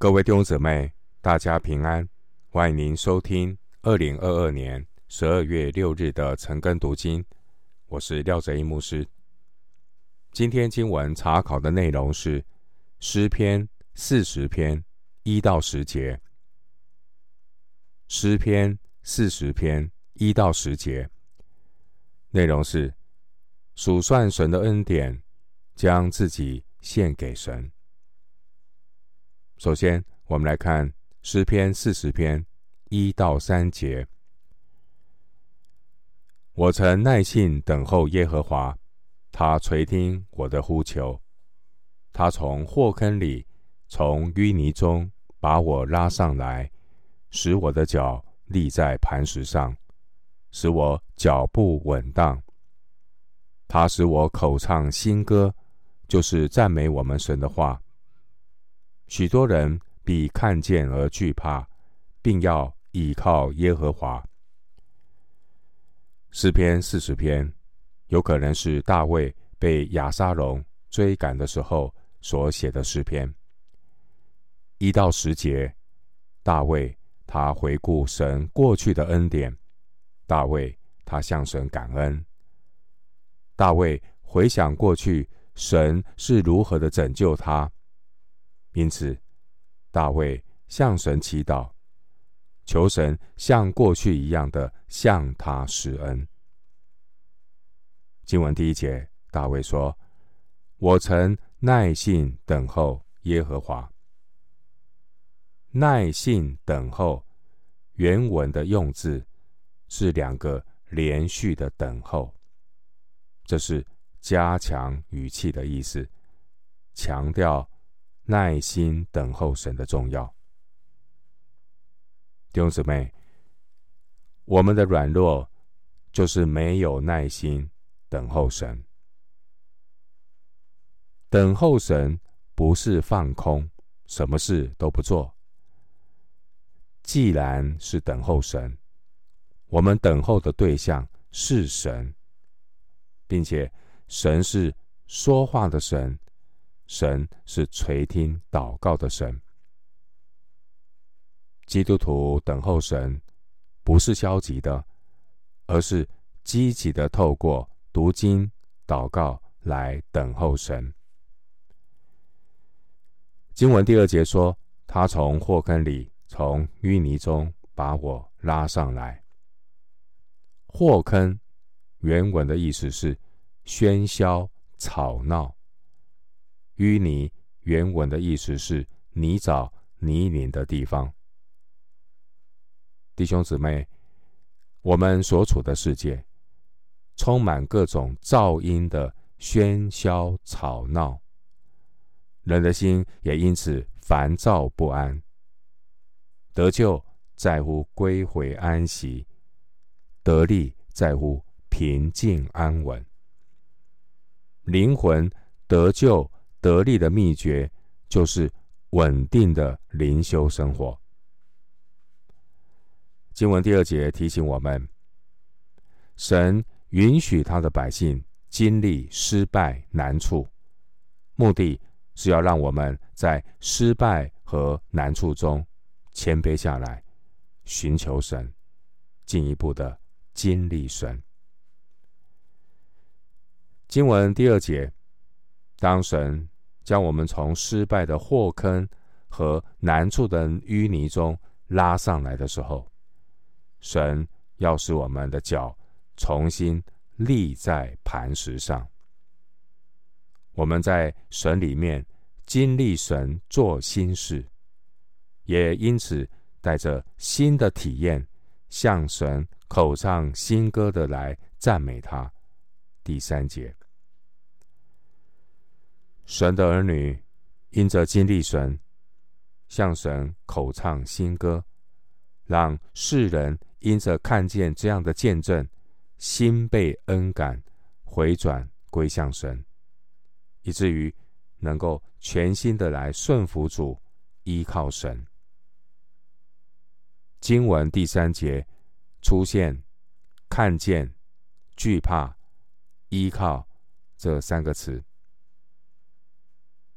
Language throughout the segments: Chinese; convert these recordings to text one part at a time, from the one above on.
各位弟兄姊妹，大家平安！欢迎您收听二零二二年十二月六日的晨更读经。我是廖哲一牧师。今天经文查考的内容是诗篇四十篇一到十节。诗篇四十篇一到十节内容是数算神的恩典，将自己献给神。首先，我们来看诗篇四十篇一到三节。我曾耐心等候耶和华，他垂听我的呼求。他从祸坑里，从淤泥中把我拉上来，使我的脚立在磐石上，使我脚步稳当。他使我口唱新歌，就是赞美我们神的话。许多人必看见而惧怕，并要倚靠耶和华。诗篇四十篇，有可能是大卫被亚沙龙追赶的时候所写的诗篇。一到十节，大卫他回顾神过去的恩典，大卫他向神感恩，大卫回想过去神是如何的拯救他。因此，大卫向神祈祷，求神像过去一样的向他施恩。经文第一节，大卫说：“我曾耐心等候耶和华。”耐心等候，原文的用字是两个连续的等候，这是加强语气的意思，强调。耐心等候神的重要，弟兄姊妹，我们的软弱就是没有耐心等候神。等候神不是放空，什么事都不做。既然是等候神，我们等候的对象是神，并且神是说话的神。神是垂听祷告的神。基督徒等候神，不是消极的，而是积极的，透过读经、祷告来等候神。经文第二节说：“他从祸坑里，从淤泥中把我拉上来。”祸坑原文的意思是喧嚣、吵闹。淤泥原文的意思是泥沼、泥泞的地方。弟兄姊妹，我们所处的世界充满各种噪音的喧嚣吵闹，人的心也因此烦躁不安。得救在乎归回安息，得力在乎平静安稳。灵魂得救。得力的秘诀就是稳定的灵修生活。经文第二节提醒我们，神允许他的百姓经历失败难处，目的是要让我们在失败和难处中谦卑下来，寻求神，进一步的经历神。经文第二节。当神将我们从失败的祸坑和难处的淤泥中拉上来的时候，神要使我们的脚重新立在磐石上。我们在神里面经历神做新事，也因此带着新的体验，向神口唱新歌的来赞美他。第三节。神的儿女因着经历神，向神口唱新歌，让世人因着看见这样的见证，心被恩感，回转归向神，以至于能够全心的来顺服主，依靠神。经文第三节出现“看见”、“惧怕”、“依靠”这三个词。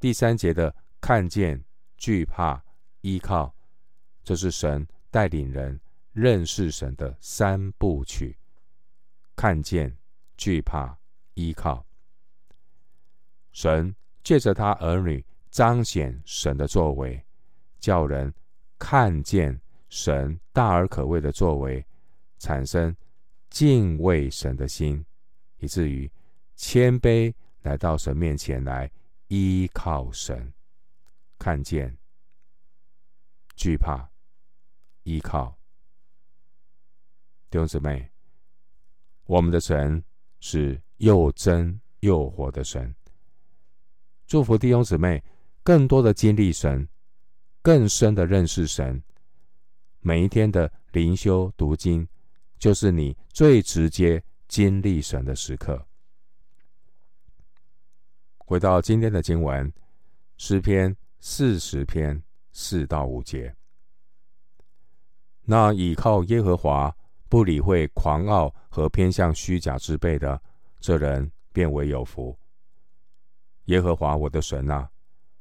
第三节的看见、惧怕、依靠，这是神带领人认识神的三部曲：看见、惧怕、依靠。神借着他儿女彰显神的作为，叫人看见神大而可畏的作为，产生敬畏神的心，以至于谦卑来到神面前来依靠神，看见、惧怕、依靠。弟兄姊妹，我们的神是又真又活的神。祝福弟兄姊妹，更多的经历神，更深的认识神。每一天的灵修读经，就是你最直接经历神的时刻。回到今天的经文，诗篇四十篇四到五节，那倚靠耶和华，不理会狂傲和偏向虚假之辈的，这人便为有福。耶和华我的神啊，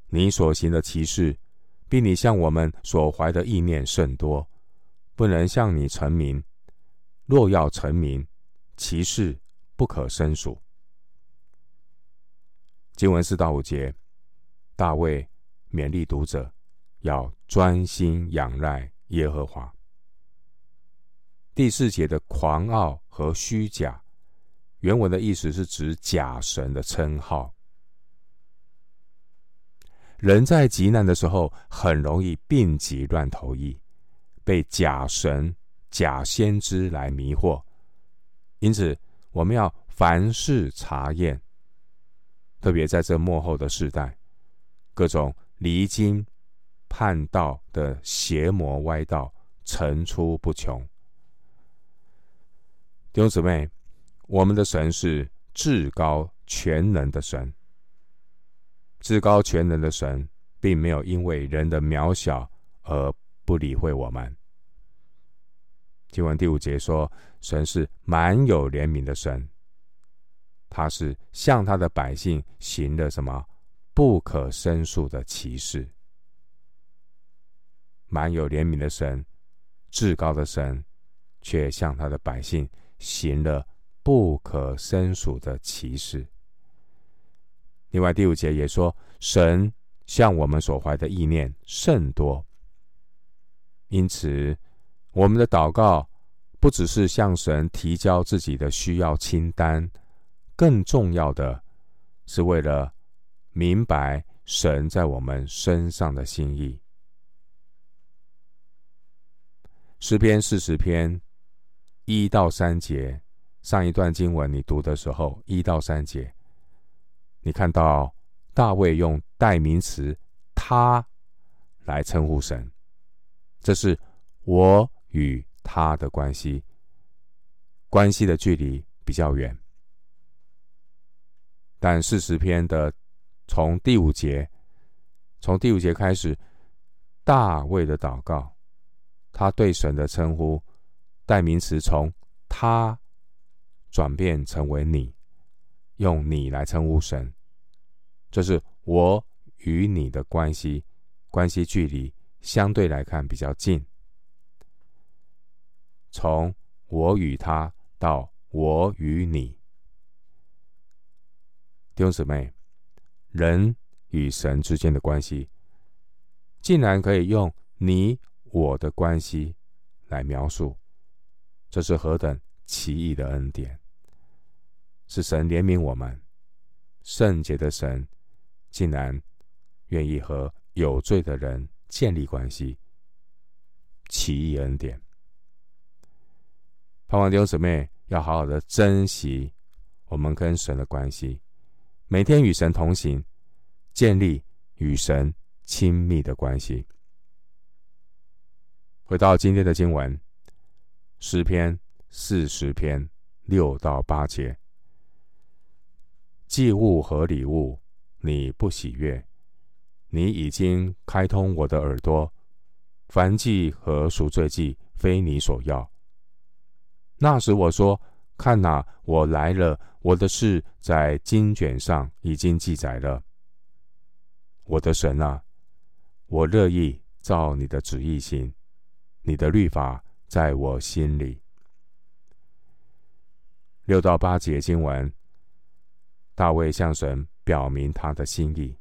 你所行的奇事，比你向我们所怀的意念甚多，不能向你陈明。若要陈明，奇事不可胜数。经文四到五节，大卫勉励读者要专心仰赖耶和华。第四节的狂傲和虚假，原文的意思是指假神的称号。人在急难的时候，很容易病急乱投医，被假神、假先知来迷惑。因此，我们要凡事查验。特别在这末后的世代，各种离经叛道的邪魔歪道层出不穷。弟兄姊妹，我们的神是至高全能的神。至高全能的神，并没有因为人的渺小而不理会我们。经文第五节说，神是满有怜悯的神，他是向他的百姓行了什么不可申诉的歧视。满有怜悯的神，至高的神，却向他的百姓行了不可申诉的歧视。另外第五节也说，神向我们所怀的意念甚多，因此我们的祷告不只是向神提交自己的需要清单，更重要的是为了明白神在我们身上的心意。诗篇四十篇一到三节，上一段经文你读的时候，一到三节。你看到大卫用代名词“他”来称呼神，这是我与他的关系，关系的距离比较远。但四十篇的从第五节，从第五节开始，大卫的祷告，他对神的称呼，代名词从“他”转变成为“你”。用你来称呼神，这是我与你的关系，关系距离相对来看比较近。从我与他到我与你，弟兄姊妹，人与神之间的关系，竟然可以用你我的关系来描述，这是何等奇异的恩典！是神怜悯我们，圣洁的神竟然愿意和有罪的人建立关系，奇异恩典。盼望弟兄姊妹要好好的珍惜我们跟神的关系，每天与神同行，建立与神亲密的关系。回到今天的经文，诗篇四十篇六到八节。祭物和礼物，你不喜悦。你已经开通我的耳朵，燔祭和赎罪祭非你所要。那时我说：看哪，我来了，我的事在经卷上已经记载了。我的神啊，我乐意照你的旨意行，你的律法在我心里。六到八节经文，大卫向神表明他的心意。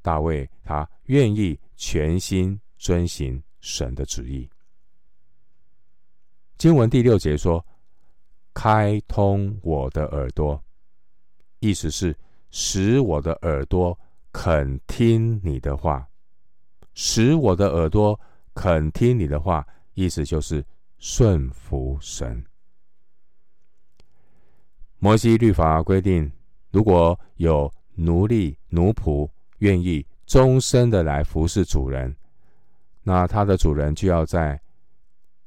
大卫他愿意全心遵行神的旨意。经文第六节说：“开通我的耳朵”，意思是使我的耳朵肯听你的话。使我的耳朵肯听你的话，意思就是顺服神。摩西律法规定，如果有奴隶、奴仆愿意终身的来服侍主人，那他的主人就要在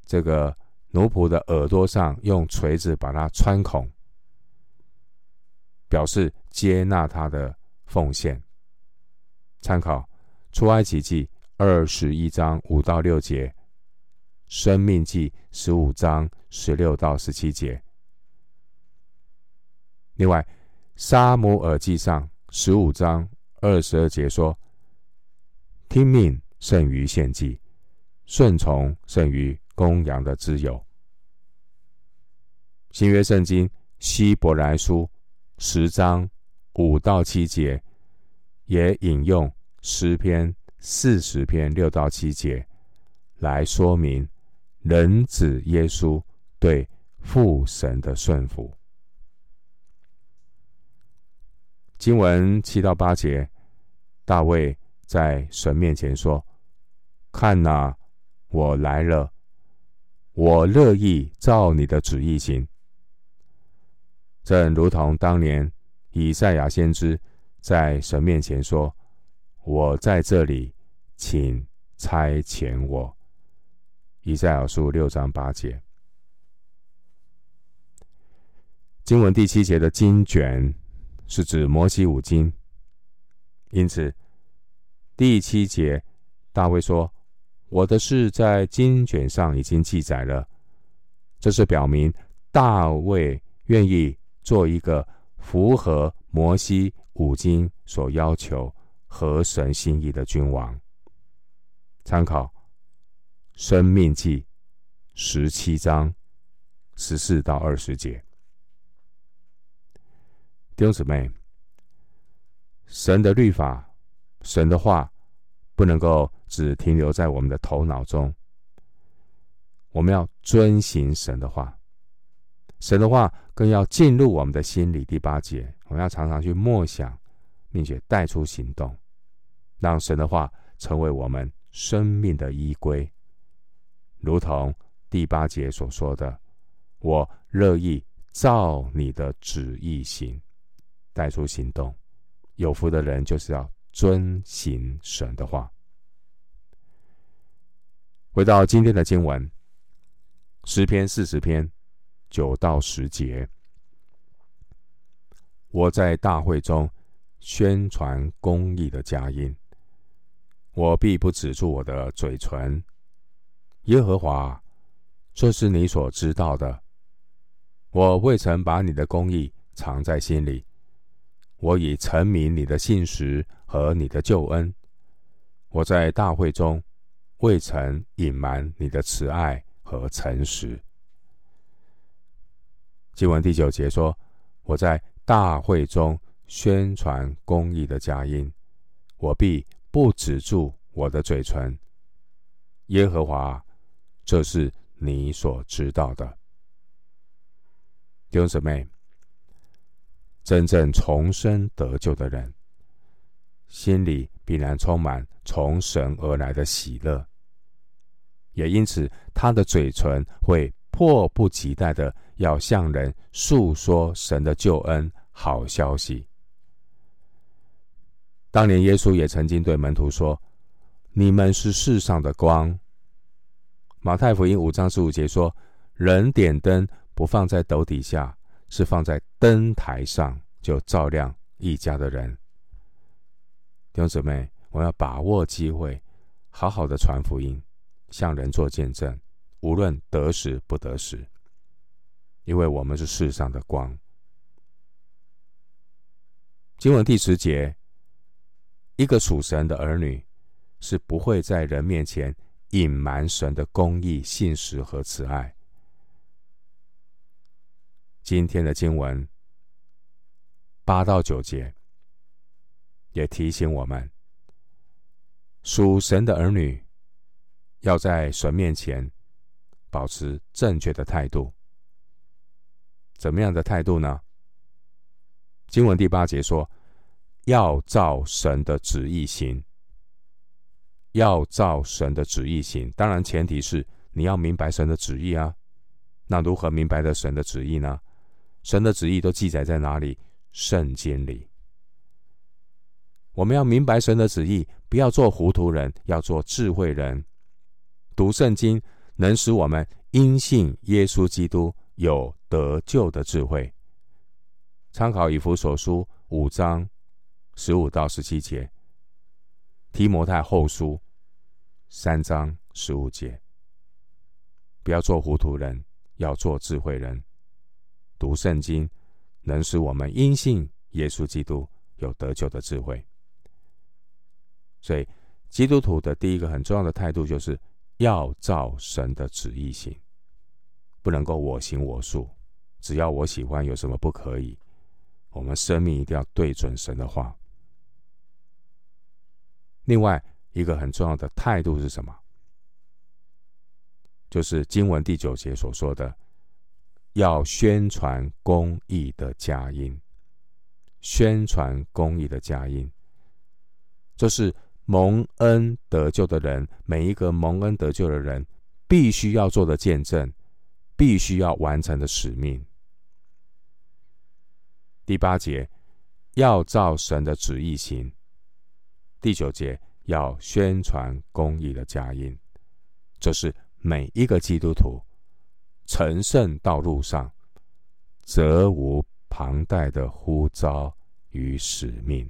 这个奴仆的耳朵上用锤子把它穿孔，表示接纳他的奉献。参考出埃及记二十一章五到六节，生命记十五章十六到十七节。另外，《撒母耳记上》十五章二十二节说：“听命胜于献祭，顺从胜于公羊的自由。”新约圣经《希伯来书》十章五到七节也引用诗篇四十篇六到七节来说明人子耶稣对父神的顺服。经文七到八节，大卫在神面前说：“看哪，我来了，我乐意照你的旨意行。”正如同当年以赛亚先知在神面前说：“我在这里，请差遣我。”以赛亚书六章八节。经文第七节的经卷。是指摩西五经，因此第七节大卫说：“我的事在经卷上已经记载了。”这是表明大卫愿意做一个符合摩西五经所要求、合神心意的君王。参考《生命记》十七章十四到二十节。弟兄姊妹，神的律法、神的话，不能够只停留在我们的头脑中。我们要遵行神的话，神的话更要进入我们的心里。第八节，我们要常常去默想，并且带出行动，让神的话成为我们生命的依归。如同第八节所说的：“我乐意照你的旨意行。”带出行动，有福的人就是要遵行神的话。回到今天的经文，诗篇四十篇九到十节，我在大会中宣传公义的佳音，我必不止住我的嘴唇。耶和华，这是你所知道的，我未曾把你的公义藏在心里。我已沉迷你的信实和你的救恩，我在大会中未曾隐瞒你的慈爱和诚实。经文第九节说：“我在大会中宣传公义的佳音，我必不止住我的嘴唇。”耶和华，这是你所知道的，弟兄姊妹。真正重生得救的人，心里必然充满从神而来的喜乐，也因此他的嘴唇会迫不及待的要向人诉说神的救恩好消息。当年耶稣也曾经对门徒说：“你们是世上的光。”马太福音五章十五节说：“人点灯不放在斗底下。”是放在灯台上，就照亮一家的人。弟兄姊妹，我要把握机会，好好的传福音，向人做见证，无论得时不得时，因为我们是世上的光。经文第十节，一个属神的儿女，是不会在人面前隐瞒神的公义、信实和慈爱。今天的经文八到九节也提醒我们，属神的儿女要在神面前保持正确的态度。怎么样的态度呢？经文第八节说：“要照神的旨意行。”要照神的旨意行，当然前提是你要明白神的旨意啊。那如何明白的神的旨意呢？神的旨意都记载在哪里？圣经里。我们要明白神的旨意，不要做糊涂人，要做智慧人。读圣经能使我们因信耶稣基督有得救的智慧。参考以弗所书五章十五到十七节。提摩太后书三章十五节，不要做糊涂人，要做智慧人。读圣经能使我们因信耶稣基督有得救的智慧。所以，基督徒的第一个很重要的态度，就是要照神的旨意行，不能够我行我素，只要我喜欢，有什么不可以？我们生命一定要对准神的话。另外一个很重要的态度是什么？就是经文第九节所说的，要宣传公义的佳音。宣传公义的佳音，这是蒙恩得救的人，每一个蒙恩得救的人必须要做的见证，必须要完成的使命。第八节，要照神的旨意行。第九节要宣传公义的佳音，这是每一个基督徒成圣道路上责无旁贷的呼召与使命。